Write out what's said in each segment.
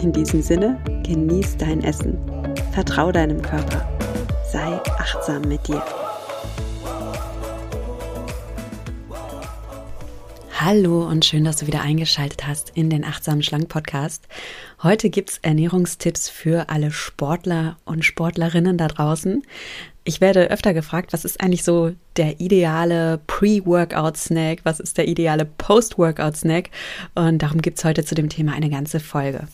In diesem Sinne, genieß dein Essen, vertrau deinem Körper, sei achtsam mit dir. Hallo und schön, dass du wieder eingeschaltet hast in den Achtsamen Schlank Podcast. Heute gibt es Ernährungstipps für alle Sportler und Sportlerinnen da draußen. Ich werde öfter gefragt, was ist eigentlich so der ideale Pre-Workout-Snack, was ist der ideale Post-Workout-Snack und darum gibt es heute zu dem Thema eine ganze Folge.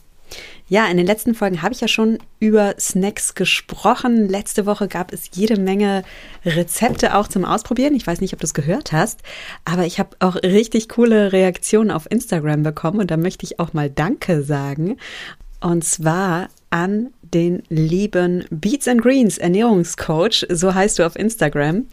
Ja, in den letzten Folgen habe ich ja schon über Snacks gesprochen. Letzte Woche gab es jede Menge Rezepte auch zum Ausprobieren. Ich weiß nicht, ob du es gehört hast, aber ich habe auch richtig coole Reaktionen auf Instagram bekommen und da möchte ich auch mal Danke sagen. Und zwar an den lieben Beats and Greens Ernährungscoach, so heißt du auf Instagram.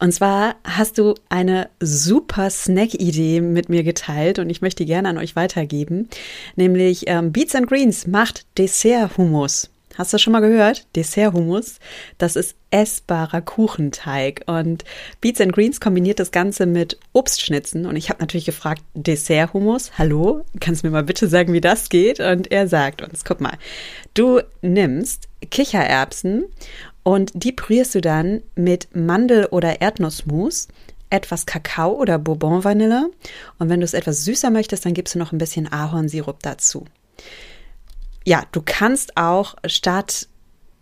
Und zwar hast du eine super Snack-Idee mit mir geteilt und ich möchte die gerne an euch weitergeben. Nämlich ähm, Beats and Greens macht Dessert-Hummus. Hast du schon mal gehört? Dessert-Hummus. Das ist essbarer Kuchenteig. Und Beats and Greens kombiniert das Ganze mit Obstschnitzen. Und ich habe natürlich gefragt, Dessert-Hummus, hallo? Kannst du mir mal bitte sagen, wie das geht? Und er sagt uns, guck mal, du nimmst Kichererbsen und die pürierst du dann mit Mandel- oder Erdnussmus etwas Kakao oder Bourbon-Vanille. Und wenn du es etwas süßer möchtest, dann gibst du noch ein bisschen Ahornsirup dazu ja, du kannst auch statt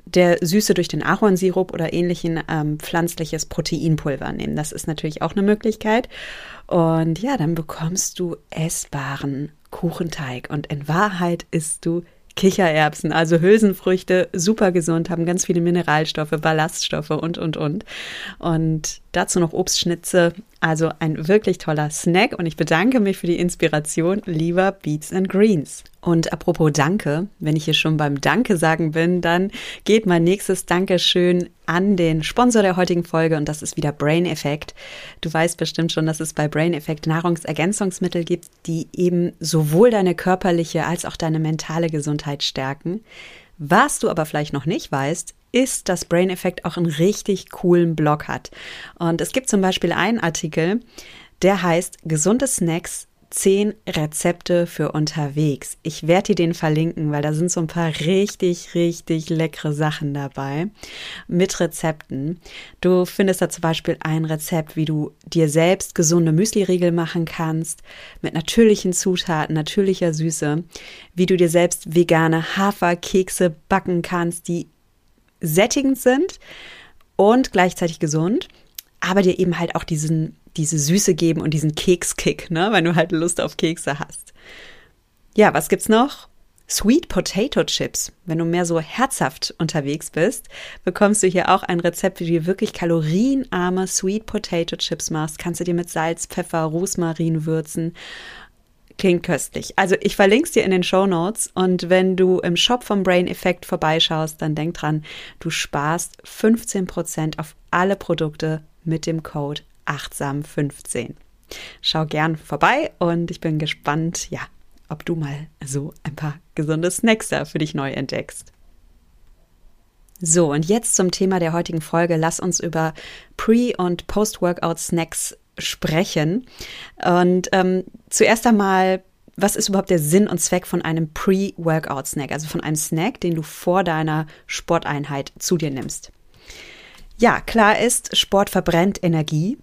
der Süße durch den Ahornsirup oder ähnlichen ähm, pflanzliches Proteinpulver nehmen. Das ist natürlich auch eine Möglichkeit. Und ja, dann bekommst du essbaren Kuchenteig. Und in Wahrheit isst du Kichererbsen, also Hülsenfrüchte, super gesund, haben ganz viele Mineralstoffe, Ballaststoffe und, und, und. Und dazu noch Obstschnitze, also ein wirklich toller Snack. Und ich bedanke mich für die Inspiration, lieber Beats and Greens. Und apropos Danke, wenn ich hier schon beim Danke sagen bin, dann geht mein nächstes Dankeschön an den Sponsor der heutigen Folge und das ist wieder Brain Effect. Du weißt bestimmt schon, dass es bei Brain Effect Nahrungsergänzungsmittel gibt, die eben sowohl deine körperliche als auch deine mentale Gesundheit stärken. Was du aber vielleicht noch nicht weißt, ist, dass Brain Effect auch einen richtig coolen Blog hat. Und es gibt zum Beispiel einen Artikel, der heißt Gesunde Snacks zehn Rezepte für unterwegs. Ich werde dir den verlinken, weil da sind so ein paar richtig, richtig leckere Sachen dabei mit Rezepten. Du findest da zum Beispiel ein Rezept, wie du dir selbst gesunde Müsli-Riegel machen kannst, mit natürlichen Zutaten, natürlicher Süße, wie du dir selbst vegane Haferkekse backen kannst, die sättigend sind und gleichzeitig gesund, aber dir eben halt auch diesen diese Süße geben und diesen Kekskick, ne, wenn du halt Lust auf Kekse hast. Ja, was gibt's noch? Sweet Potato Chips. Wenn du mehr so herzhaft unterwegs bist, bekommst du hier auch ein Rezept, wie du wirklich kalorienarme Sweet Potato Chips machst. Kannst du dir mit Salz, Pfeffer, Rosmarin würzen. Klingt köstlich. Also ich verlinke es dir in den Show Notes und wenn du im Shop vom Brain Effect vorbeischaust, dann denk dran, du sparst 15% auf alle Produkte mit dem Code achtsam 15. Schau gern vorbei und ich bin gespannt, ja, ob du mal so ein paar gesunde Snacks da für dich neu entdeckst. So, und jetzt zum Thema der heutigen Folge. Lass uns über Pre- und Post-Workout-Snacks sprechen. Und ähm, zuerst einmal, was ist überhaupt der Sinn und Zweck von einem Pre-Workout-Snack, also von einem Snack, den du vor deiner Sporteinheit zu dir nimmst? Ja, klar ist, Sport verbrennt Energie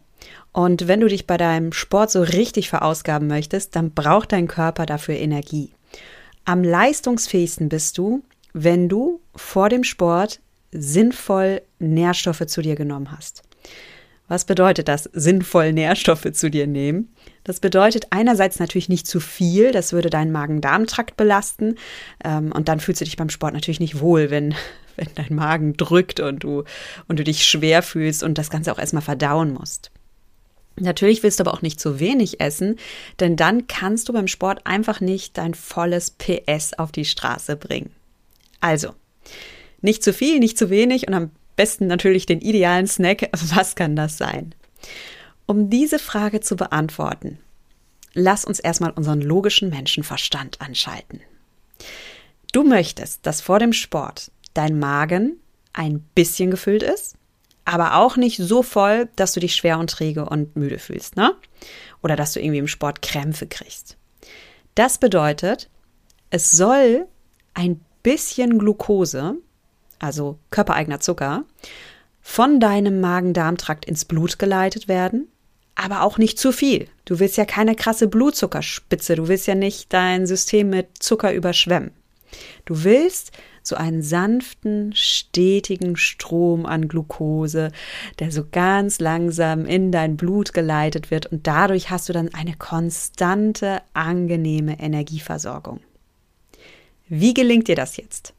und wenn du dich bei deinem Sport so richtig verausgaben möchtest, dann braucht dein Körper dafür Energie. Am leistungsfähigsten bist du, wenn du vor dem Sport sinnvoll Nährstoffe zu dir genommen hast. Was bedeutet das, sinnvoll Nährstoffe zu dir nehmen? Das bedeutet einerseits natürlich nicht zu viel, das würde deinen Magen-Darm-Trakt belasten ähm, und dann fühlst du dich beim Sport natürlich nicht wohl, wenn, wenn dein Magen drückt und du, und du dich schwer fühlst und das Ganze auch erstmal verdauen musst. Natürlich willst du aber auch nicht zu wenig essen, denn dann kannst du beim Sport einfach nicht dein volles PS auf die Straße bringen. Also, nicht zu viel, nicht zu wenig und am besten natürlich den idealen Snack. Was kann das sein? Um diese Frage zu beantworten, lass uns erstmal unseren logischen Menschenverstand anschalten. Du möchtest, dass vor dem Sport dein Magen ein bisschen gefüllt ist, aber auch nicht so voll, dass du dich schwer und träge und müde fühlst, ne? Oder dass du irgendwie im Sport Krämpfe kriegst. Das bedeutet, es soll ein bisschen Glucose, also körpereigener Zucker, von deinem Magen-Darm-Trakt ins Blut geleitet werden, aber auch nicht zu viel. Du willst ja keine krasse Blutzuckerspitze, du willst ja nicht dein System mit Zucker überschwemmen. Du willst so einen sanften, stetigen Strom an Glucose, der so ganz langsam in dein Blut geleitet wird und dadurch hast du dann eine konstante, angenehme Energieversorgung. Wie gelingt dir das jetzt?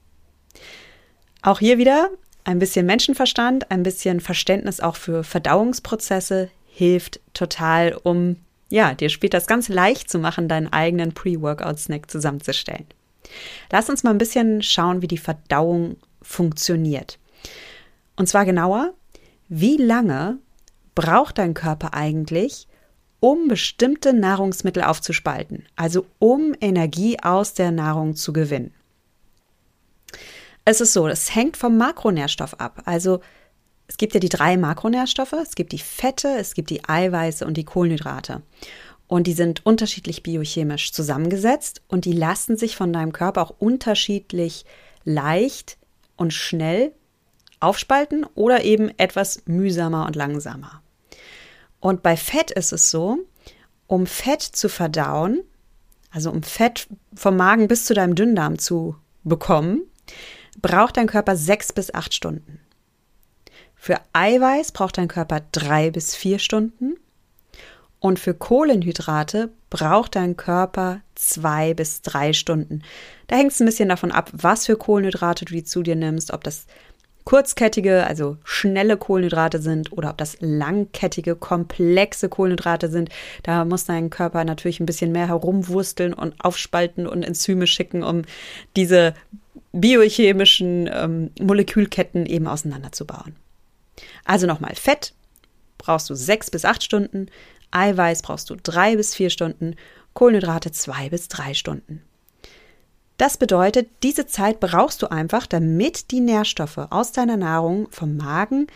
Auch hier wieder ein bisschen Menschenverstand, ein bisschen Verständnis auch für Verdauungsprozesse hilft total, um ja, dir später das ganz leicht zu machen, deinen eigenen Pre-Workout-Snack zusammenzustellen. Lass uns mal ein bisschen schauen, wie die Verdauung funktioniert. Und zwar genauer, wie lange braucht dein Körper eigentlich, um bestimmte Nahrungsmittel aufzuspalten, also um Energie aus der Nahrung zu gewinnen. Es ist so, es hängt vom Makronährstoff ab. Also es gibt ja die drei Makronährstoffe, es gibt die Fette, es gibt die Eiweiße und die Kohlenhydrate. Und die sind unterschiedlich biochemisch zusammengesetzt und die lassen sich von deinem Körper auch unterschiedlich leicht und schnell aufspalten oder eben etwas mühsamer und langsamer. Und bei Fett ist es so, um Fett zu verdauen, also um Fett vom Magen bis zu deinem Dünndarm zu bekommen, braucht dein Körper sechs bis acht Stunden. Für Eiweiß braucht dein Körper drei bis vier Stunden und für Kohlenhydrate braucht dein Körper zwei bis drei Stunden. Da hängt es ein bisschen davon ab, was für Kohlenhydrate du zu dir nimmst, ob das kurzkettige, also schnelle Kohlenhydrate sind oder ob das langkettige, komplexe Kohlenhydrate sind. Da muss dein Körper natürlich ein bisschen mehr herumwursteln und aufspalten und Enzyme schicken, um diese biochemischen ähm, Molekülketten eben auseinanderzubauen. Also nochmal, Fett brauchst du sechs bis acht Stunden, Eiweiß brauchst du drei bis vier Stunden, Kohlenhydrate zwei bis drei Stunden. Das bedeutet, diese Zeit brauchst du einfach, damit die Nährstoffe aus deiner Nahrung vom Magen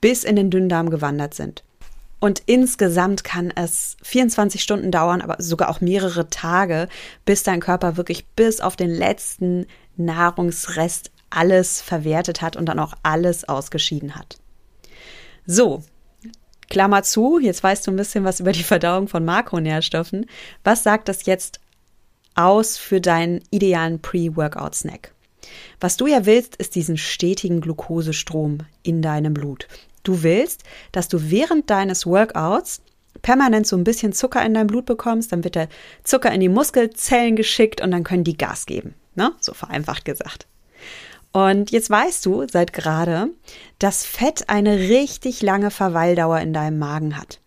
bis in den Dünndarm gewandert sind. Und insgesamt kann es 24 Stunden dauern, aber sogar auch mehrere Tage, bis dein Körper wirklich bis auf den letzten Nahrungsrest alles verwertet hat und dann auch alles ausgeschieden hat. So, Klammer zu, jetzt weißt du ein bisschen was über die Verdauung von Makronährstoffen. Was sagt das jetzt aus für deinen idealen Pre-Workout-Snack? Was du ja willst, ist diesen stetigen Glukosestrom in deinem Blut. Du willst, dass du während deines Workouts permanent so ein bisschen Zucker in dein Blut bekommst, dann wird der Zucker in die Muskelzellen geschickt und dann können die Gas geben. Ne? So vereinfacht gesagt. Und jetzt weißt du seit gerade, dass Fett eine richtig lange Verweildauer in deinem Magen hat.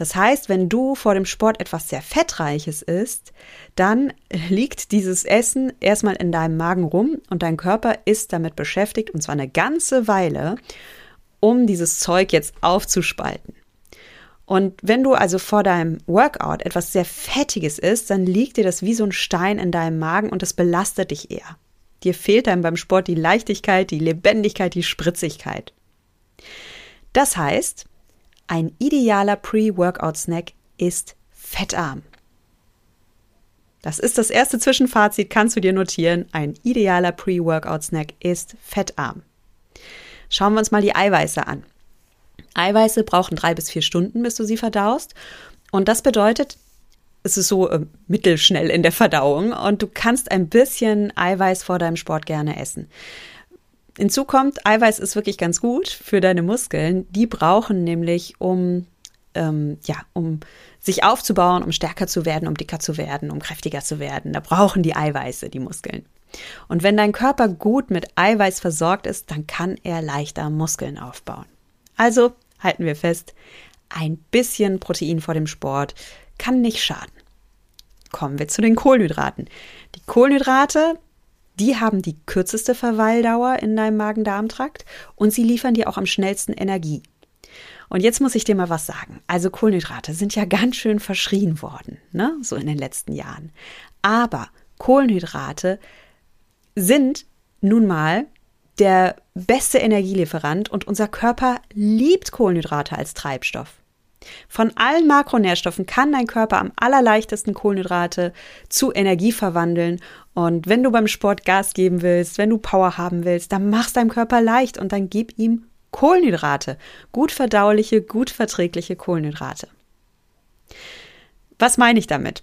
Das heißt, wenn du vor dem Sport etwas sehr Fettreiches isst, dann liegt dieses Essen erstmal in deinem Magen rum und dein Körper ist damit beschäftigt, und zwar eine ganze Weile, um dieses Zeug jetzt aufzuspalten. Und wenn du also vor deinem Workout etwas sehr Fettiges isst, dann liegt dir das wie so ein Stein in deinem Magen und das belastet dich eher. Dir fehlt dann beim Sport die Leichtigkeit, die Lebendigkeit, die Spritzigkeit. Das heißt, ein idealer Pre-Workout-Snack ist fettarm. Das ist das erste Zwischenfazit, kannst du dir notieren. Ein idealer Pre-Workout-Snack ist fettarm. Schauen wir uns mal die Eiweiße an. Eiweiße brauchen drei bis vier Stunden, bis du sie verdaust. Und das bedeutet, es ist so äh, mittelschnell in der Verdauung und du kannst ein bisschen Eiweiß vor deinem Sport gerne essen. Hinzu kommt, Eiweiß ist wirklich ganz gut für deine Muskeln. Die brauchen nämlich, um, ähm, ja, um sich aufzubauen, um stärker zu werden, um dicker zu werden, um kräftiger zu werden. Da brauchen die Eiweiße, die Muskeln. Und wenn dein Körper gut mit Eiweiß versorgt ist, dann kann er leichter Muskeln aufbauen. Also halten wir fest, ein bisschen Protein vor dem Sport kann nicht schaden. Kommen wir zu den Kohlenhydraten. Die Kohlenhydrate, Die haben die kürzeste Verweildauer in deinem Magen-Darm-Trakt und sie liefern dir auch am schnellsten Energie. Und jetzt muss ich dir mal was sagen. Also Kohlenhydrate sind ja ganz schön verschrien worden, ne? So in den letzten Jahren. Aber Kohlenhydrate sind nun mal der beste Energielieferant und unser Körper liebt Kohlenhydrate als Treibstoff. Von allen Makronährstoffen kann dein Körper am allerleichtesten Kohlenhydrate zu Energie verwandeln. Und wenn du beim Sport Gas geben willst, wenn du Power haben willst, dann mach's deinem Körper leicht und dann gib ihm Kohlenhydrate. Gut verdauliche, gut verträgliche Kohlenhydrate. Was meine ich damit?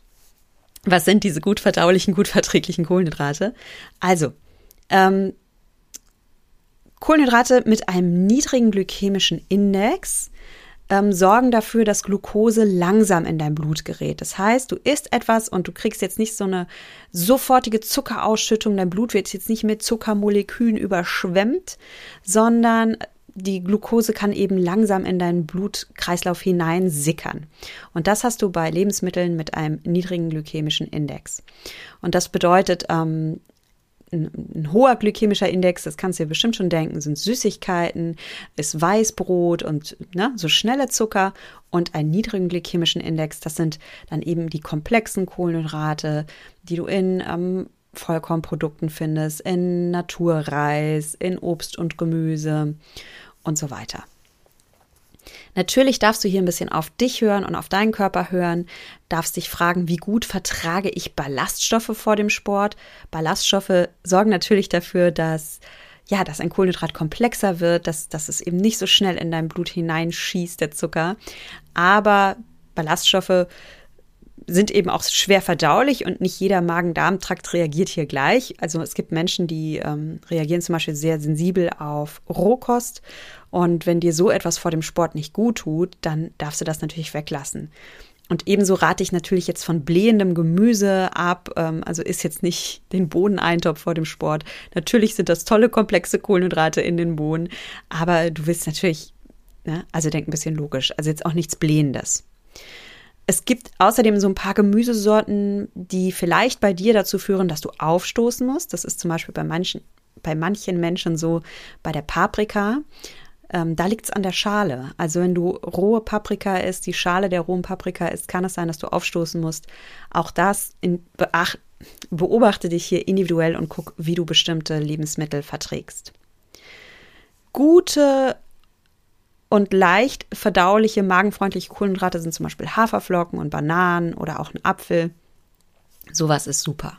Was sind diese gut verdaulichen, gut verträglichen Kohlenhydrate? Also, ähm, Kohlenhydrate mit einem niedrigen glykämischen Index ähm, sorgen dafür, dass Glucose langsam in dein Blut gerät. Das heißt, du isst etwas und du kriegst jetzt nicht so eine sofortige Zuckerausschüttung. Dein Blut wird jetzt nicht mit Zuckermolekülen überschwemmt, sondern die Glucose kann eben langsam in deinen Blutkreislauf hineinsickern. Und das hast du bei Lebensmitteln mit einem niedrigen glykämischen Index. Und das bedeutet, ähm, ein, ein, hoher glykämischer Index, das kannst du dir bestimmt schon denken, sind Süßigkeiten, ist Weißbrot und ne, so schnelle Zucker und einen niedrigen glykämischen Index, das sind dann eben die komplexen Kohlenhydrate, die du in ähm, Vollkornprodukten findest, in Naturreis, in Obst und Gemüse und so weiter. Natürlich darfst du hier ein bisschen auf dich hören und auf deinen Körper hören, darfst dich fragen, wie gut vertrage ich Ballaststoffe vor dem Sport. Ballaststoffe sorgen natürlich dafür, dass ja, dass ein Kohlenhydrat komplexer wird, dass, dass es eben nicht so schnell in dein Blut hineinschießt, der Zucker. Aber Ballaststoffe sind eben auch schwer verdaulich und nicht jeder Magen-Darm-Trakt reagiert hier gleich. Also es gibt Menschen, die ähm, reagieren zum Beispiel sehr sensibel auf Rohkost. Und wenn dir so etwas vor dem Sport nicht gut tut, dann darfst du das natürlich weglassen. Und ebenso rate ich natürlich jetzt von blähendem Gemüse ab. Ähm, also ist jetzt nicht den Bohneneintopf vor dem Sport. Natürlich sind das tolle, komplexe Kohlenhydrate in den Bohnen. Aber du willst natürlich, ne, also denk ein bisschen logisch. Also jetzt auch nichts Blähendes. Es gibt außerdem so ein paar Gemüsesorten, die vielleicht bei dir dazu führen, dass du aufstoßen musst. Das ist zum Beispiel bei manchen, bei manchen Menschen so bei der Paprika. Ähm, da liegt es an der Schale. Also wenn du rohe Paprika isst, die Schale der rohen Paprika isst, kann es sein, dass du aufstoßen musst. Auch das in, beacht, beobachte dich hier individuell und guck, wie du bestimmte Lebensmittel verträgst. Gute und leicht verdauliche, magenfreundliche Kohlenhydrate sind zum Beispiel Haferflocken und Bananen oder auch ein Apfel. Sowas ist super.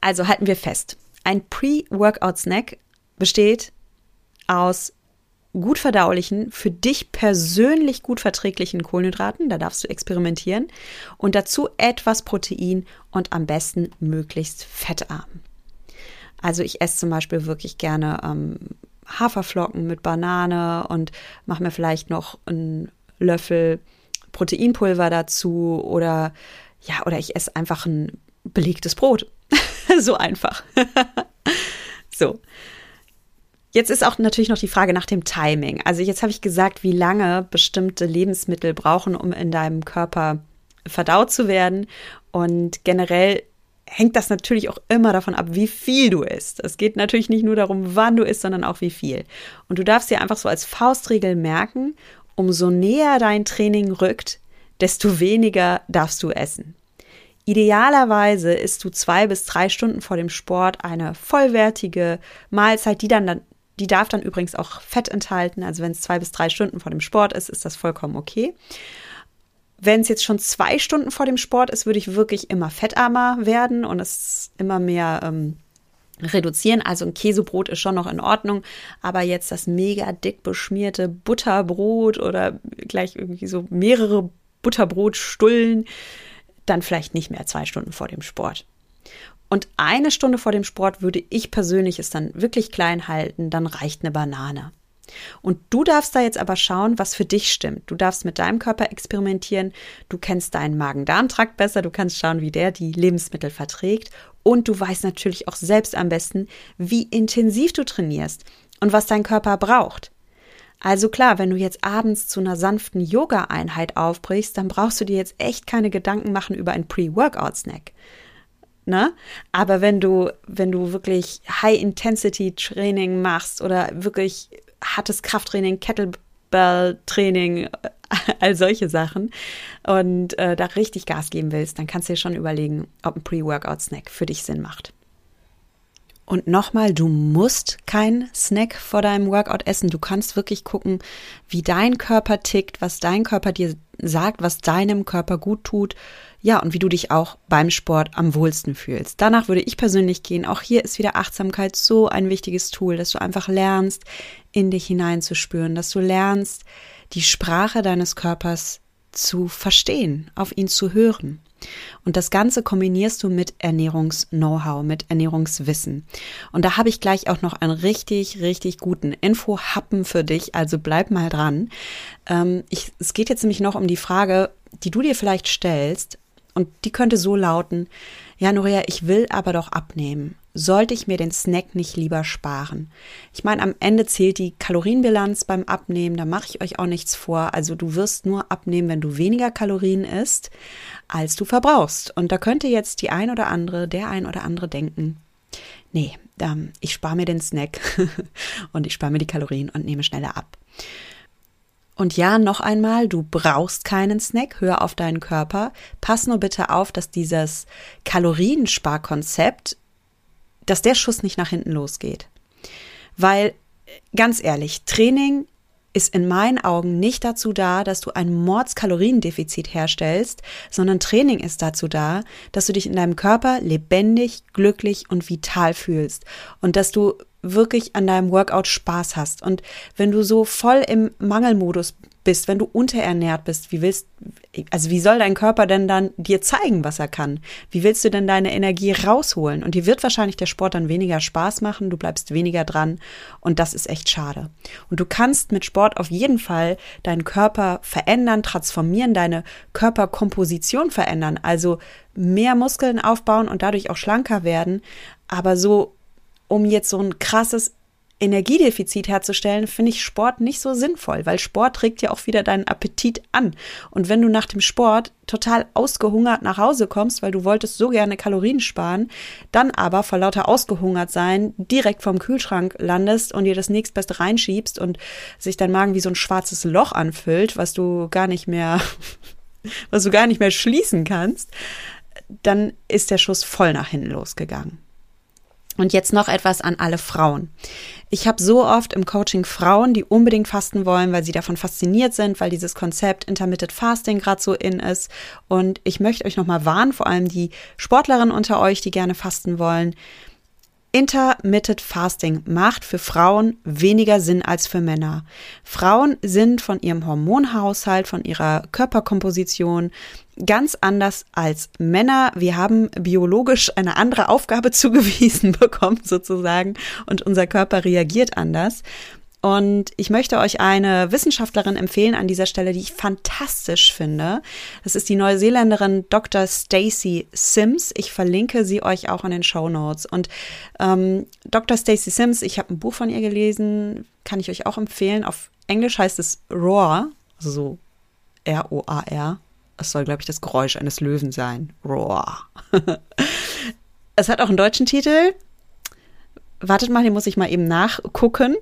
Also halten wir fest. Ein Pre-Workout-Snack besteht aus gut verdaulichen, für dich persönlich gut verträglichen Kohlenhydraten, da darfst du experimentieren, und dazu etwas Protein und am besten möglichst fettarm. Also ich esse zum Beispiel wirklich gerne ähm, Haferflocken mit Banane und mache mir vielleicht noch einen Löffel Proteinpulver dazu oder ja, oder ich esse einfach ein belegtes Brot. so einfach. so. Jetzt ist auch natürlich noch die Frage nach dem Timing. Also jetzt habe ich gesagt, wie lange bestimmte Lebensmittel brauchen, um in deinem Körper verdaut zu werden. Und generell hängt das natürlich auch immer davon ab, wie viel du isst. Es geht natürlich nicht nur darum, wann du isst, sondern auch wie viel. Und du darfst dir einfach so als Faustregel merken, umso näher dein Training rückt, desto weniger darfst du essen. Idealerweise isst du zwei bis drei Stunden vor dem Sport eine vollwertige Mahlzeit, die dann, die darf dann übrigens auch Fett enthalten. Also wenn es zwei bis drei Stunden vor dem Sport ist, ist das vollkommen okay. Wenn es jetzt schon zwei Stunden vor dem Sport ist, würde ich wirklich immer fettarmer werden und es immer mehr ähm, reduzieren. Also ein Käsebrot ist schon noch in Ordnung, aber jetzt das mega dick beschmierte Butterbrot oder gleich irgendwie so mehrere Butterbrotstullen, dann vielleicht nicht mehr zwei Stunden vor dem Sport. Und eine Stunde vor dem Sport würde ich persönlich es dann wirklich klein halten, dann reicht eine Banane. Und du darfst da jetzt aber schauen, was für dich stimmt. Du darfst mit deinem Körper experimentieren. Du kennst deinen Magen-Darm-Trakt besser. Du kannst schauen, wie der die Lebensmittel verträgt. Und du weißt natürlich auch selbst am besten, wie intensiv du trainierst und was dein Körper braucht. Also klar, wenn du jetzt abends zu einer sanften Yoga-Einheit aufbrichst, dann brauchst du dir jetzt echt keine Gedanken machen über einen Pre-Workout-Snack. ne? Aber wenn du, wenn du wirklich High-Intensity-Training machst oder wirklich hartes Krafttraining, Kettlebell-Training, all solche Sachen und äh, da richtig Gas geben willst, dann kannst du dir schon überlegen, ob ein Pre-Workout-Snack für dich Sinn macht. Und nochmal, du musst keinen Snack vor deinem Workout essen. Du kannst wirklich gucken, wie dein Körper tickt, was dein Körper dir sagt, was deinem Körper gut tut. Ja, und wie du dich auch beim Sport am wohlsten fühlst. Danach würde ich persönlich gehen. Auch hier ist wieder Achtsamkeit so ein wichtiges Tool, dass du einfach lernst, in dich hineinzuspüren, dass du lernst, die Sprache deines Körpers zu verstehen, auf ihn zu hören. Und das Ganze kombinierst du mit Ernährungs-Know-how, mit Ernährungswissen. Und da habe ich gleich auch noch einen richtig, richtig guten Info-Happen für dich. Also bleib mal dran. Ähm, ich, es geht jetzt nämlich noch um die Frage, die du dir vielleicht stellst. Und die könnte so lauten, ja, Noria, ich will aber doch abnehmen sollte ich mir den Snack nicht lieber sparen? Ich meine, am Ende zählt die Kalorienbilanz beim Abnehmen, da mache ich euch auch nichts vor. Also du wirst nur abnehmen, wenn du weniger Kalorien isst, als du verbrauchst. Und da könnte jetzt die ein oder andere, der ein oder andere denken, nee, ähm, ich spare mir den Snack und ich spare mir die Kalorien und nehme schneller ab. Und ja, noch einmal, du brauchst keinen Snack, hör auf deinen Körper. Pass nur bitte auf, dass dieses Kaloriensparkonzept dass der Schuss nicht nach hinten losgeht. Weil, ganz ehrlich, Training ist in meinen Augen nicht dazu da, dass du ein Mordskaloriendefizit herstellst, sondern Training ist dazu da, dass du dich in deinem Körper lebendig, glücklich und vital fühlst und dass du wirklich an deinem Workout Spaß hast. Und wenn du so voll im Mangelmodus bist, wenn du unterernährt bist, wie willst, also wie soll dein Körper denn dann dir zeigen, was er kann? Wie willst du denn deine Energie rausholen? Und dir wird wahrscheinlich der Sport dann weniger Spaß machen, du bleibst weniger dran und das ist echt schade. Und du kannst mit Sport auf jeden Fall deinen Körper verändern, transformieren, deine Körperkomposition verändern, also mehr Muskeln aufbauen und dadurch auch schlanker werden, aber so um jetzt so ein krasses Energiedefizit herzustellen, finde ich Sport nicht so sinnvoll, weil Sport trägt ja auch wieder deinen Appetit an. Und wenn du nach dem Sport total ausgehungert nach Hause kommst, weil du wolltest so gerne Kalorien sparen, dann aber vor lauter ausgehungert sein direkt vom Kühlschrank landest und dir das nächstbeste reinschiebst und sich dein Magen wie so ein schwarzes Loch anfüllt, was du gar nicht mehr, was du gar nicht mehr schließen kannst, dann ist der Schuss voll nach hinten losgegangen. Und jetzt noch etwas an alle Frauen. Ich habe so oft im Coaching Frauen, die unbedingt fasten wollen, weil sie davon fasziniert sind, weil dieses Konzept Intermittent Fasting gerade so in ist. Und ich möchte euch nochmal warnen, vor allem die Sportlerinnen unter euch, die gerne fasten wollen. Intermittent Fasting macht für Frauen weniger Sinn als für Männer. Frauen sind von ihrem Hormonhaushalt, von ihrer Körperkomposition ganz anders als Männer. Wir haben biologisch eine andere Aufgabe zugewiesen bekommen sozusagen und unser Körper reagiert anders. Und ich möchte euch eine Wissenschaftlerin empfehlen an dieser Stelle, die ich fantastisch finde. Das ist die Neuseeländerin Dr. Stacey Sims. Ich verlinke sie euch auch in den Show Notes. Und ähm, Dr. Stacey Sims, ich habe ein Buch von ihr gelesen, kann ich euch auch empfehlen. Auf Englisch heißt es Roar, also so R-O-A-R. Es soll, glaube ich, das Geräusch eines Löwen sein. Roar. es hat auch einen deutschen Titel. Wartet mal, den muss ich mal eben nachgucken.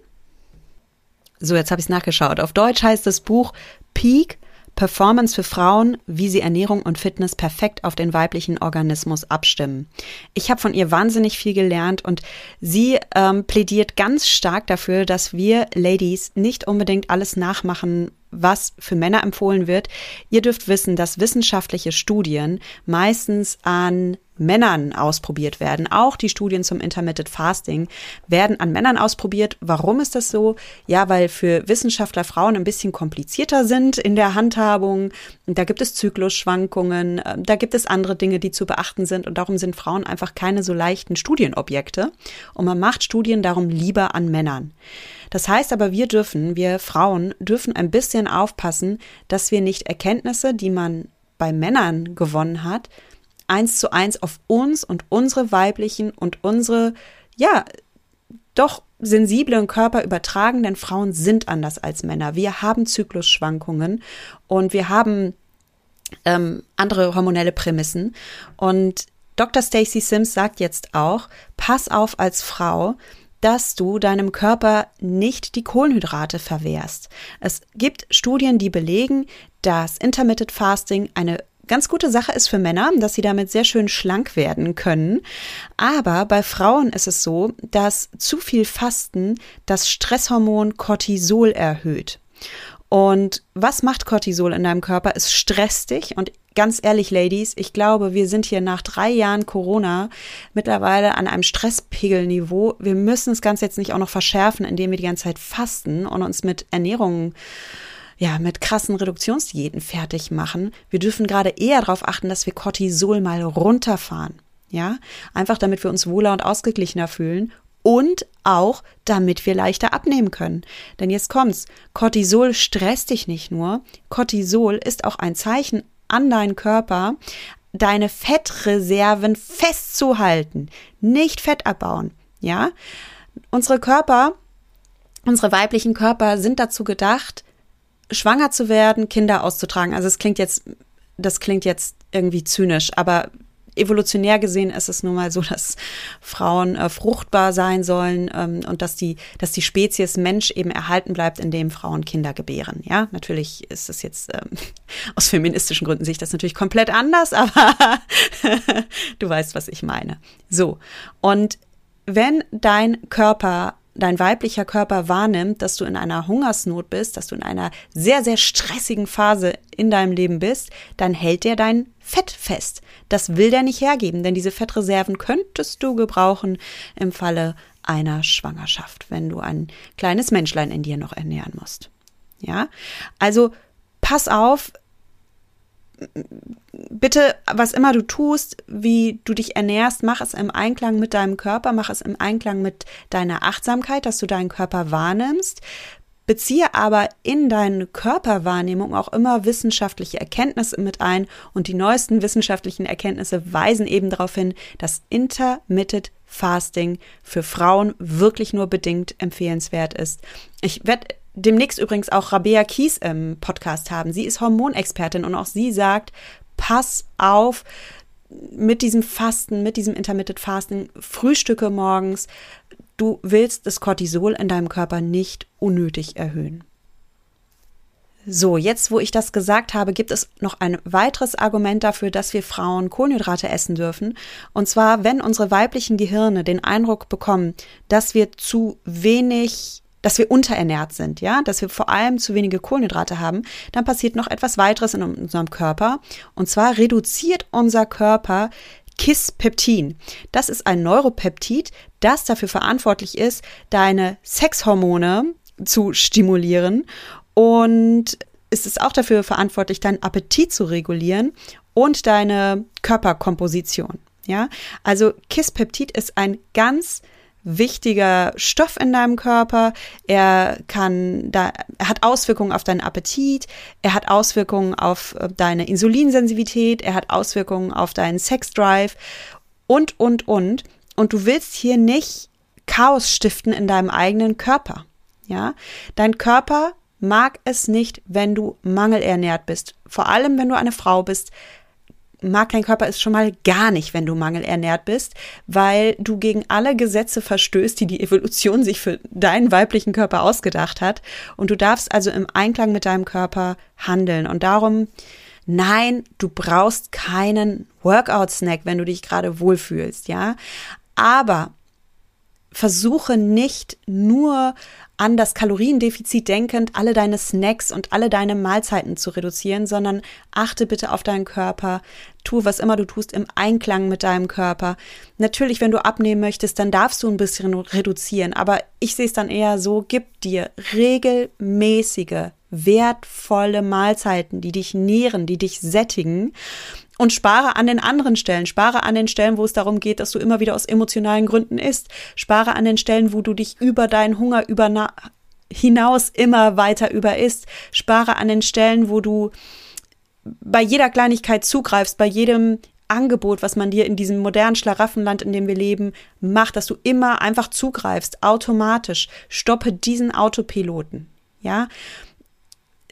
So, jetzt habe ich es nachgeschaut. Auf Deutsch heißt das Buch Peak Performance für Frauen, wie sie Ernährung und Fitness perfekt auf den weiblichen Organismus abstimmen. Ich habe von ihr wahnsinnig viel gelernt und sie ähm, plädiert ganz stark dafür, dass wir Ladies nicht unbedingt alles nachmachen was für Männer empfohlen wird. Ihr dürft wissen, dass wissenschaftliche Studien meistens an Männern ausprobiert werden. Auch die Studien zum Intermittent Fasting werden an Männern ausprobiert. Warum ist das so? Ja, weil für Wissenschaftler Frauen ein bisschen komplizierter sind in der Handhabung. Da gibt es Zyklusschwankungen, äh, da gibt es andere Dinge, die zu beachten sind und darum sind Frauen einfach keine so leichten Studienobjekte. Und man macht Studien darum lieber an Männern. Das heißt aber, wir dürfen, wir Frauen dürfen ein bisschen aufpassen, dass wir nicht Erkenntnisse, die man bei Männern gewonnen hat, eins zu eins auf uns und unsere weiblichen und unsere, ja, doch sensiblen Körper übertragen, denn Frauen sind anders als Männer. Wir haben Zyklusschwankungen und wir haben ähm, andere hormonelle Prämissen und Dr. Stacy Sims sagt jetzt auch, pass auf als Frau, dass du deinem Körper nicht die Kohlenhydrate verwehrst. Es gibt Studien, die belegen, dass Intermittent Fasting eine ganz gute Sache ist für Männer, dass sie damit sehr schön schlank werden können. Aber bei Frauen ist es so, dass zu viel Fasten das Stresshormon Cortisol erhöht. Und was macht Cortisol in deinem Körper? Es stresst dich und ganz ehrlich, Ladies, ich glaube, wir sind hier nach drei Jahren Corona mittlerweile an einem Stresspegelniveau. Wir müssen das Ganze jetzt nicht auch noch verschärfen, indem wir die ganze Zeit fasten und uns mit Ernährung ja, mit krassen Reduktionsdiäten fertig machen. Wir dürfen gerade eher darauf achten, dass wir Cortisol mal runterfahren. Ja, einfach damit wir uns wohler und ausgeglichener fühlen und auch damit wir leichter abnehmen können. Denn jetzt kommt's. Cortisol stresst dich nicht nur. Cortisol ist auch ein Zeichen an deinen Körper, deine Fettreserven festzuhalten, nicht Fett abbauen. Ja, unsere Körper, unsere weiblichen Körper sind dazu gedacht, schwanger zu werden, Kinder auszutragen. Also es klingt jetzt, das klingt jetzt irgendwie zynisch, aber evolutionär gesehen ist es nun mal so, dass Frauen äh, fruchtbar sein sollen ähm, und dass die, dass die Spezies Mensch eben erhalten bleibt, indem Frauen Kinder gebären. Ja, natürlich ist es jetzt ähm, aus feministischen Gründen sich das natürlich komplett anders, aber du weißt, was ich meine. So. Und wenn dein Körper dein weiblicher Körper wahrnimmt, dass du in einer Hungersnot bist, dass du in einer sehr, sehr stressigen Phase in deinem Leben bist, dann hält der dein Fett fest. Das will der nicht hergeben, denn diese Fettreserven könntest du gebrauchen im Falle einer Schwangerschaft, wenn du ein kleines Menschlein in dir noch ernähren musst. Ja, also pass auf, bitte, was immer du tust, wie du dich ernährst, mach es im Einklang mit deinem Körper, mach es im Einklang mit deiner Achtsamkeit, dass du deinen Körper wahrnimmst. Beziehe aber in deine Körperwahrnehmung auch immer wissenschaftliche Erkenntnisse mit ein und die neuesten wissenschaftlichen Erkenntnisse weisen eben darauf hin, dass Intermittent Fasting für Frauen wirklich nur bedingt empfehlenswert ist. Ich werde demnächst übrigens auch Rabea Kies im Podcast haben. Sie ist Hormonexpertin und auch sie sagt, pass auf mit diesem Fasten, mit diesem Intermittent Fasten, Frühstücke morgens. Du willst das Cortisol in deinem Körper nicht unnötig erhöhen. So, jetzt wo ich das gesagt habe, gibt es noch ein weiteres Argument dafür, dass wir Frauen Kohlenhydrate essen dürfen. Und zwar, wenn unsere weiblichen Gehirne den Eindruck bekommen, dass wir zu wenig dass wir unterernährt sind, ja, dass wir vor allem zu wenige Kohlenhydrate haben, dann passiert noch etwas weiteres in unserem Körper. Und zwar reduziert unser Körper Kispeptin. Das ist ein Neuropeptid, das dafür verantwortlich ist, deine Sexhormone zu stimulieren und ist es auch dafür verantwortlich, deinen Appetit zu regulieren und deine Körperkomposition. Ja, also Kispeptid ist ein ganz wichtiger Stoff in deinem Körper. Er kann da, er hat Auswirkungen auf deinen Appetit. Er hat Auswirkungen auf äh, deine Insulinsensitivität. Er hat Auswirkungen auf deinen Sexdrive und, und, und. Und du willst hier nicht Chaos stiften in deinem eigenen Körper. Ja, dein Körper mag es nicht, wenn du mangelernährt bist. Vor allem, wenn du eine Frau bist, mag dein Körper es schon mal gar nicht, wenn du mangelernährt bist, weil du gegen alle Gesetze verstößt, die die Evolution sich für deinen weiblichen Körper ausgedacht hat. Und du darfst also im Einklang mit deinem Körper handeln. Und darum, nein, du brauchst keinen Workout-Snack, wenn du dich gerade wohlfühlst, ja. Aber versuche nicht nur an das Kaloriendefizit denkend alle deine Snacks und alle deine Mahlzeiten zu reduzieren, sondern achte bitte auf deinen Körper, tu was immer du tust im Einklang mit deinem Körper. Natürlich, wenn du abnehmen möchtest, dann darfst du ein bisschen reduzieren, aber ich sehe es dann eher so, gib dir regelmäßige, wertvolle Mahlzeiten, die dich nähren, die dich sättigen und spare an den anderen Stellen. Spare an den Stellen, wo es darum geht, dass du immer wieder aus emotionalen Gründen isst. Spare an den Stellen, wo du dich über deinen Hunger über hinaus immer weiter über isst. Spare an den Stellen, wo du bei jeder Kleinigkeit zugreifst, bei jedem Angebot, was man dir in diesem modernen Schlaraffenland, in dem wir leben, macht, dass du immer einfach zugreifst, automatisch. Stoppe diesen Autopiloten. Ja,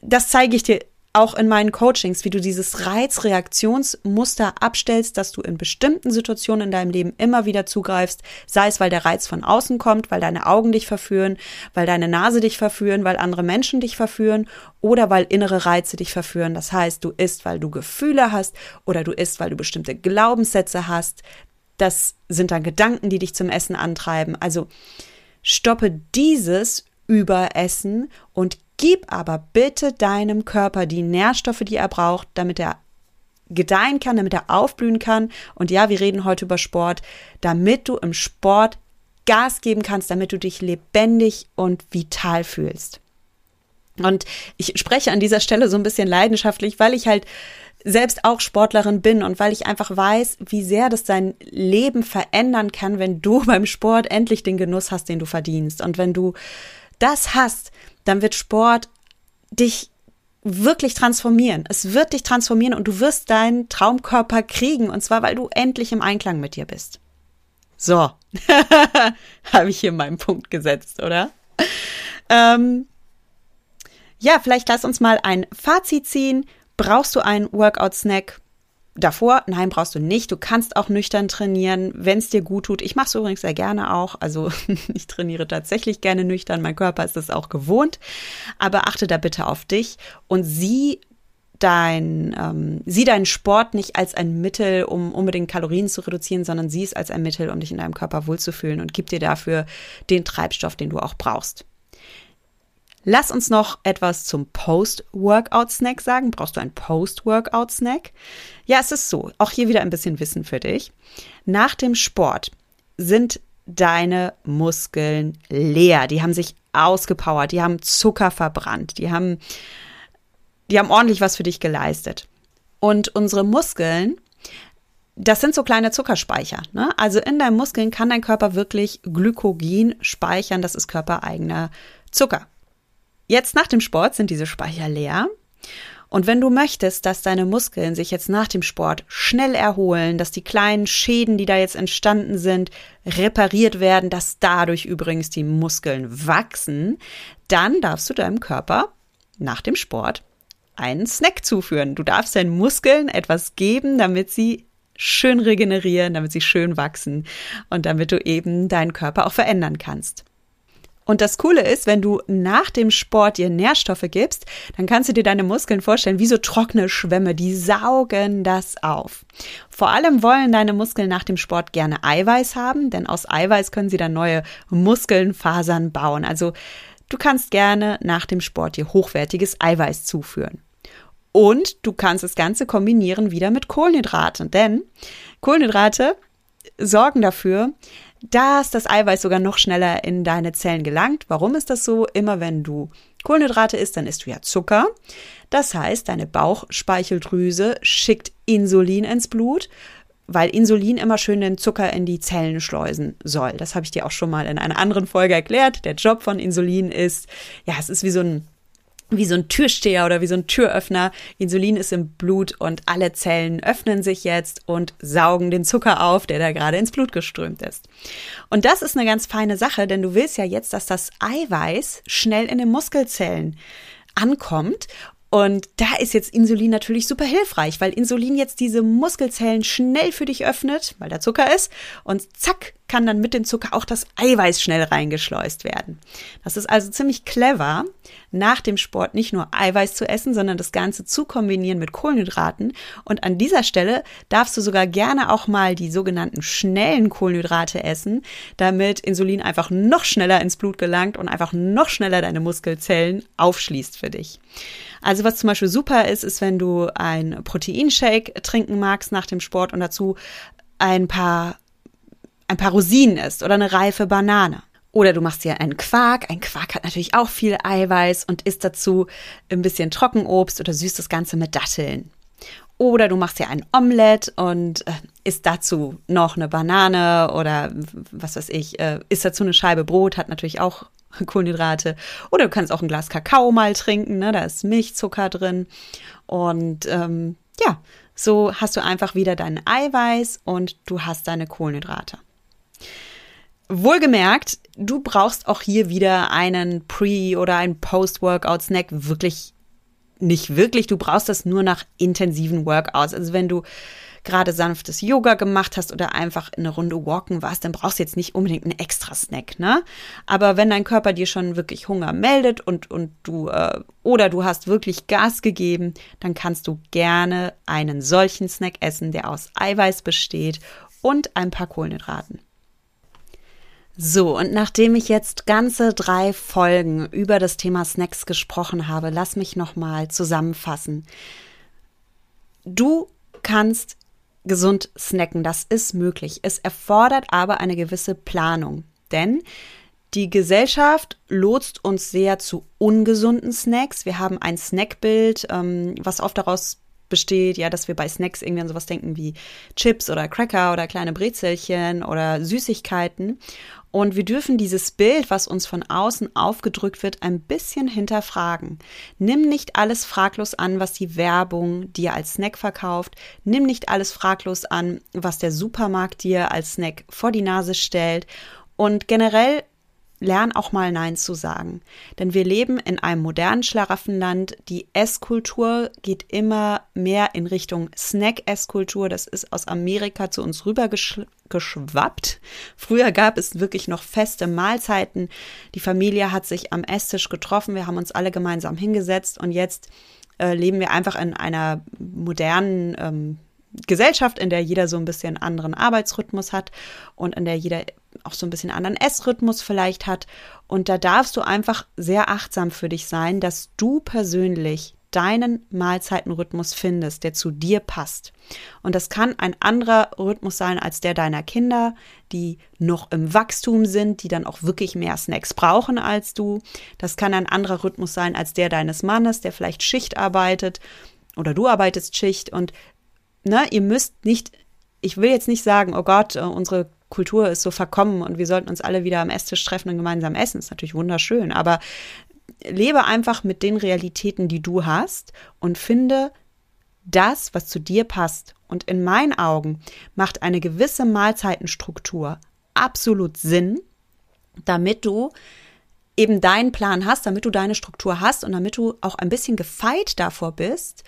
das zeige ich dir auch in meinen Coachings, wie du dieses Reizreaktionsmuster abstellst, dass du in bestimmten Situationen in deinem Leben immer wieder zugreifst, sei es, weil der Reiz von außen kommt, weil deine Augen dich verführen, weil deine Nase dich verführen, weil andere Menschen dich verführen oder weil innere Reize dich verführen. Das heißt, du isst, weil du Gefühle hast oder du isst, weil du bestimmte Glaubenssätze hast. Das sind dann Gedanken, die dich zum Essen antreiben. Also stoppe dieses Überessen und Gib aber bitte deinem Körper die Nährstoffe, die er braucht, damit er gedeihen kann, damit er aufblühen kann. Und ja, wir reden heute über Sport, damit du im Sport Gas geben kannst, damit du dich lebendig und vital fühlst. Und ich spreche an dieser Stelle so ein bisschen leidenschaftlich, weil ich halt selbst auch Sportlerin bin und weil ich einfach weiß, wie sehr das dein Leben verändern kann, wenn du beim Sport endlich den Genuss hast, den du verdienst. Und wenn du das hast, dann wird Sport dich wirklich transformieren. Es wird dich transformieren und du wirst deinen Traumkörper kriegen und zwar, weil du endlich im Einklang mit dir bist. So, habe ich hier meinen Punkt gesetzt, oder? Ähm, ja, vielleicht lass uns mal ein Fazit ziehen. Brauchst du einen Workout-Snack? Davor, nein, brauchst du nicht. Du kannst auch nüchtern trainieren, wenn es dir gut tut. Ich mache es übrigens sehr gerne auch. Also ich trainiere tatsächlich gerne nüchtern. Mein Körper ist es auch gewohnt. Aber achte da bitte auf dich und sieh dein, ähm, sieh deinen Sport nicht als ein Mittel, um unbedingt Kalorien zu reduzieren, sondern sieh es als ein Mittel, um dich in deinem Körper wohlzufühlen und gib dir dafür den Treibstoff, den du auch brauchst. Lass uns noch etwas zum Post-Workout-Snack sagen. Brauchst du einen Post-Workout-Snack? Ja, es ist so. Auch hier wieder ein bisschen Wissen für dich. Nach dem Sport sind deine Muskeln leer. Die haben sich ausgepowert. Die haben Zucker verbrannt. Die haben, die haben ordentlich was für dich geleistet. Und unsere Muskeln das sind so kleine Zuckerspeicher. Ne? Also in deinen Muskeln kann dein Körper wirklich Glykogen speichern. Das ist körpereigener Zucker. Jetzt nach dem Sport sind diese Speicher leer. Und wenn du möchtest, dass deine Muskeln sich jetzt nach dem Sport schnell erholen, dass die kleinen Schäden, die da jetzt entstanden sind, repariert werden, dass dadurch übrigens die Muskeln wachsen, dann darfst du deinem Körper nach dem Sport einen Snack zuführen. Du darfst deinen Muskeln etwas geben, damit sie schön regenerieren, damit sie schön wachsen und damit du eben deinen Körper auch verändern kannst. Und das Coole ist, wenn du nach dem Sport dir Nährstoffe gibst, dann kannst du dir deine Muskeln vorstellen wie so trockene Schwämme, die saugen das auf. Vor allem wollen deine Muskeln nach dem Sport gerne Eiweiß haben, denn aus Eiweiß können sie dann neue Muskelnfasern bauen. Also du kannst gerne nach dem Sport dir hochwertiges Eiweiß zuführen. Und du kannst das Ganze kombinieren wieder mit Kohlenhydraten, denn Kohlenhydrate sorgen dafür, dass das Eiweiß sogar noch schneller in deine Zellen gelangt. Warum ist das so? Immer wenn du Kohlenhydrate isst, dann isst du ja Zucker. Das heißt, deine Bauchspeicheldrüse schickt Insulin ins Blut, weil Insulin immer schön den Zucker in die Zellen schleusen soll. Das habe ich dir auch schon mal in einer anderen Folge erklärt. Der Job von Insulin ist, ja, es ist wie so ein wie so ein Türsteher oder wie so ein Türöffner. Insulin ist im Blut und alle Zellen öffnen sich jetzt und saugen den Zucker auf, der da gerade ins Blut geströmt ist. Und das ist eine ganz feine Sache, denn du willst ja jetzt, dass das Eiweiß schnell in den Muskelzellen ankommt und da ist jetzt Insulin natürlich super hilfreich, weil Insulin jetzt diese Muskelzellen schnell für dich öffnet, weil da Zucker ist. Und zack, kann dann mit dem Zucker auch das Eiweiß schnell reingeschleust werden. Das ist also ziemlich clever, nach dem Sport nicht nur Eiweiß zu essen, sondern das Ganze zu kombinieren mit Kohlenhydraten. Und an dieser Stelle darfst du sogar gerne auch mal die sogenannten schnellen Kohlenhydrate essen, damit Insulin einfach noch schneller ins Blut gelangt und einfach noch schneller deine Muskelzellen aufschließt für dich. Also was zum Beispiel super ist, ist, wenn du ein Proteinshake trinken magst nach dem Sport und dazu ein paar, ein paar Rosinen isst oder eine reife Banane. Oder du machst dir einen Quark. Ein Quark hat natürlich auch viel Eiweiß und isst dazu ein bisschen Trockenobst oder süßt das Ganze mit Datteln. Oder du machst dir ein Omelett und äh, isst dazu noch eine Banane oder was weiß ich, äh, isst dazu eine Scheibe Brot, hat natürlich auch Kohlenhydrate. Oder du kannst auch ein Glas Kakao mal trinken, ne? da ist Milchzucker drin. Und ähm, ja, so hast du einfach wieder dein Eiweiß und du hast deine Kohlenhydrate. Wohlgemerkt, du brauchst auch hier wieder einen Pre- oder einen Post-Workout-Snack wirklich nicht wirklich. Du brauchst das nur nach intensiven Workouts. Also wenn du gerade sanftes Yoga gemacht hast oder einfach eine Runde walken warst, dann brauchst du jetzt nicht unbedingt einen extra Snack, ne? Aber wenn dein Körper dir schon wirklich Hunger meldet und, und du äh, oder du hast wirklich Gas gegeben, dann kannst du gerne einen solchen Snack essen, der aus Eiweiß besteht und ein paar Kohlenhydraten. So, und nachdem ich jetzt ganze drei Folgen über das Thema Snacks gesprochen habe, lass mich nochmal zusammenfassen. Du kannst gesund snacken, das ist möglich. Es erfordert aber eine gewisse Planung, denn die Gesellschaft lotst uns sehr zu ungesunden Snacks. Wir haben ein Snackbild, ähm, was oft daraus besteht, ja, dass wir bei Snacks irgendwie an sowas denken wie Chips oder Cracker oder kleine Brezelchen oder Süßigkeiten. Und wir dürfen dieses Bild, was uns von außen aufgedrückt wird, ein bisschen hinterfragen. Nimm nicht alles fraglos an, was die Werbung dir als Snack verkauft. Nimm nicht alles fraglos an, was der Supermarkt dir als Snack vor die Nase stellt. Und generell lern auch mal Nein zu sagen. Denn wir leben in einem modernen Schlaraffenland. Die Esskultur geht immer mehr in Richtung Snack-Esskultur. Das ist aus Amerika zu uns rübergeschwappt. Früher gab es wirklich noch feste Mahlzeiten. Die Familie hat sich am Esstisch getroffen. Wir haben uns alle gemeinsam hingesetzt und jetzt äh, leben wir einfach in einer modernen ähm, Gesellschaft, in der jeder so ein bisschen anderen Arbeitsrhythmus hat und in der jeder auch so ein bisschen anderen Essrhythmus vielleicht hat. Und da darfst du einfach sehr achtsam für dich sein, dass du persönlich deinen Mahlzeitenrhythmus findest, der zu dir passt. Und das kann ein anderer Rhythmus sein als der deiner Kinder, die noch im Wachstum sind, die dann auch wirklich mehr Snacks brauchen als du. Das kann ein anderer Rhythmus sein als der deines Mannes, der vielleicht Schicht arbeitet oder du arbeitest Schicht und ne, ihr müsst nicht ich will jetzt nicht sagen, oh Gott, äh, unsere Kultur ist so verkommen und wir sollten uns alle wieder am Esstisch treffen und gemeinsam essen. ist natürlich wunderschön, aber lebe einfach mit den Realitäten, die du hast und finde das, was zu dir passt. Und in meinen Augen macht eine gewisse Mahlzeitenstruktur absolut Sinn, damit du eben deinen Plan hast, damit du deine Struktur hast und damit du auch ein bisschen gefeit davor bist,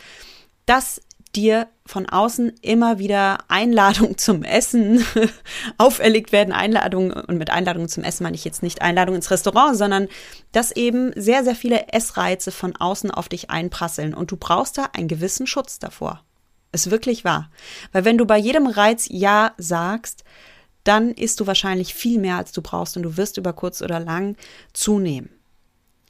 dass dir von außen immer wieder Einladungen zum Essen auferlegt werden. Einladungen, und mit Einladungen zum Essen meine ich jetzt nicht Einladungen ins Restaurant, sondern dass eben sehr, sehr viele Essreize von außen auf dich einprasseln. Und du brauchst da einen gewissen Schutz davor. Ist wirklich wahr. Weil wenn du bei jedem Reiz Ja sagst, dann isst du wahrscheinlich viel mehr, als du brauchst und du wirst über kurz oder lang zunehmen.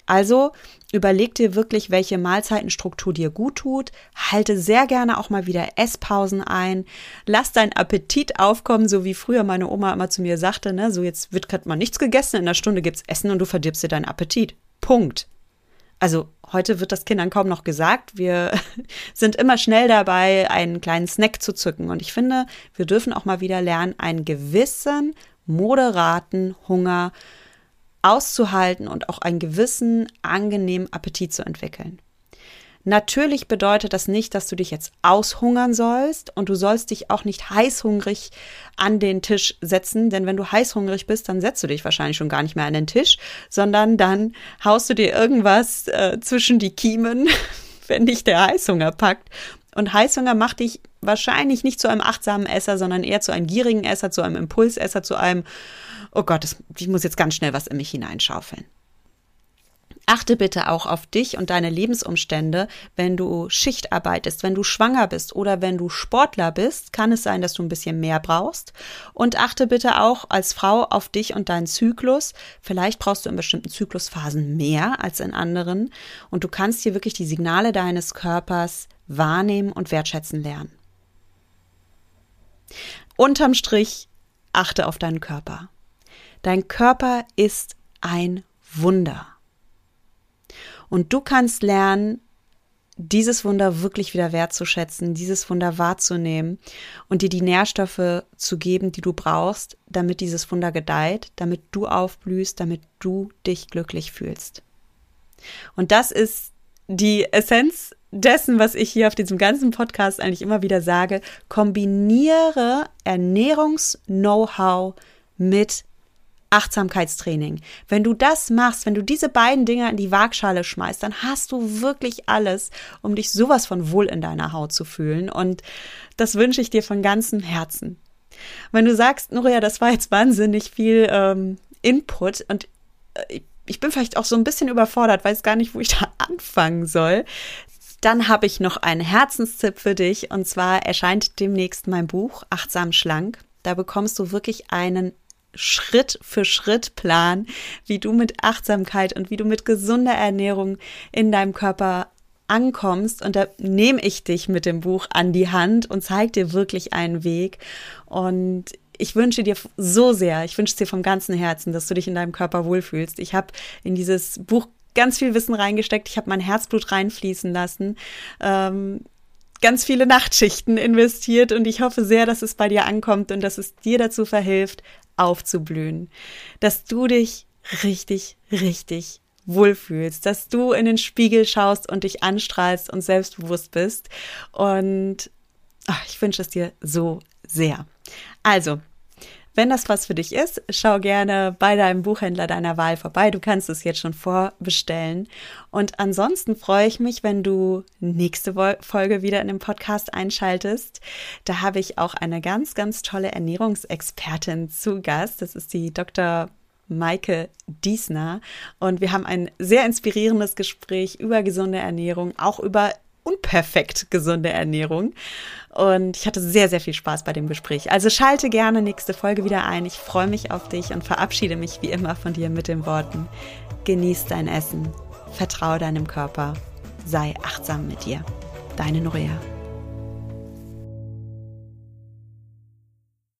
Also überleg dir wirklich, welche Mahlzeitenstruktur dir gut tut. Halte sehr gerne auch mal wieder Esspausen ein. Lass deinen Appetit aufkommen, so wie früher meine Oma immer zu mir sagte, ne, so jetzt wird gerade mal nichts gegessen, in einer Stunde gibt's Essen und du verdirbst dir deinen Appetit. Punkt. Also heute wird das Kindern kaum noch gesagt. Wir sind immer schnell dabei, einen kleinen Snack zu zücken. Und ich finde, wir dürfen auch mal wieder lernen, einen gewissen, moderaten Hunger auszuhalten und auch einen gewissen angenehmen Appetit zu entwickeln. Natürlich bedeutet das nicht, dass du dich jetzt aushungern sollst und du sollst dich auch nicht heißhungrig an den Tisch setzen, denn wenn du heißhungrig bist, dann setzt du dich wahrscheinlich schon gar nicht mehr an den Tisch, sondern dann haust du dir irgendwas äh, zwischen die Kiemen, wenn dich der Heißhunger packt. Und Heißhunger macht dich wahrscheinlich nicht zu einem achtsamen Esser, sondern eher zu einem gierigen Esser, zu einem Impulsesser, zu einem oh Gott, ich muss jetzt ganz schnell was in mich hineinschaufeln. Achte bitte auch auf dich und deine Lebensumstände. Wenn du Schicht arbeitest, wenn du schwanger bist oder wenn du Sportler bist, kann es sein, dass du ein bisschen mehr brauchst. Und achte bitte auch als Frau auf dich und deinen Zyklus. Vielleicht brauchst du in bestimmten Zyklusphasen mehr als in anderen. Und du kannst hier wirklich die Signale deines Körpers wahrnehmen und wertschätzen lernen. Unterm Strich, achte auf deinen Körper. Dein Körper ist ein Wunder. Und du kannst lernen, dieses Wunder wirklich wieder wertzuschätzen, dieses Wunder wahrzunehmen und dir die Nährstoffe zu geben, die du brauchst, damit dieses Wunder gedeiht, damit du aufblühst, damit du dich glücklich fühlst. Und das ist die Essenz dessen, was ich hier auf diesem ganzen Podcast eigentlich immer wieder sage. Kombiniere Ernährungs-Know-how mit Achtsamkeitstraining. Wenn du das machst, wenn du diese beiden Dinge in die Waagschale schmeißt, dann hast du wirklich alles, um dich sowas von wohl in deiner Haut zu fühlen. Und das wünsche ich dir von ganzem Herzen. Wenn du sagst, Nuria, das war jetzt wahnsinnig viel ähm, Input und äh, ich bin vielleicht auch so ein bisschen überfordert, weiß gar nicht, wo ich da anfangen soll. Dann habe ich noch einen Herzenstipp für dich und zwar erscheint demnächst mein Buch Achtsam Schlank. Da bekommst du wirklich einen Schritt für Schritt Plan, wie du mit Achtsamkeit und wie du mit gesunder Ernährung in deinem Körper ankommst und da nehme ich dich mit dem Buch an die Hand und zeige dir wirklich einen Weg und ich wünsche dir so sehr, ich wünsche dir vom ganzen Herzen, dass du dich in deinem Körper wohlfühlst. Ich habe in dieses Buch ganz viel Wissen reingesteckt, ich habe mein Herzblut reinfließen lassen. Ähm, ganz viele Nachtschichten investiert und ich hoffe sehr, dass es bei dir ankommt und dass es dir dazu verhilft, aufzublühen. Dass du dich richtig, richtig wohlfühlst, dass du in den Spiegel schaust und dich anstrahlst und selbstbewusst bist. Und ach, ich wünsche es dir so sehr. Also, wenn das was für dich ist, schau gerne bei deinem Buchhändler deiner Wahl vorbei. Du kannst es jetzt schon vorbestellen. Und ansonsten freue ich mich, wenn du nächste Folge wieder in dem Podcast einschaltest. Da habe ich auch eine ganz, ganz tolle Ernährungsexpertin zu Gast. Das ist die Dr. Maike Diesner. Und wir haben ein sehr inspirierendes Gespräch über gesunde Ernährung, auch über unperfekt gesunde Ernährung. Und ich hatte sehr, sehr viel Spaß bei dem Gespräch. Also schalte gerne nächste Folge wieder ein. Ich freue mich auf dich und verabschiede mich wie immer von dir mit den Worten. Genieß dein Essen, vertraue deinem Körper, sei achtsam mit dir. Deine Norea.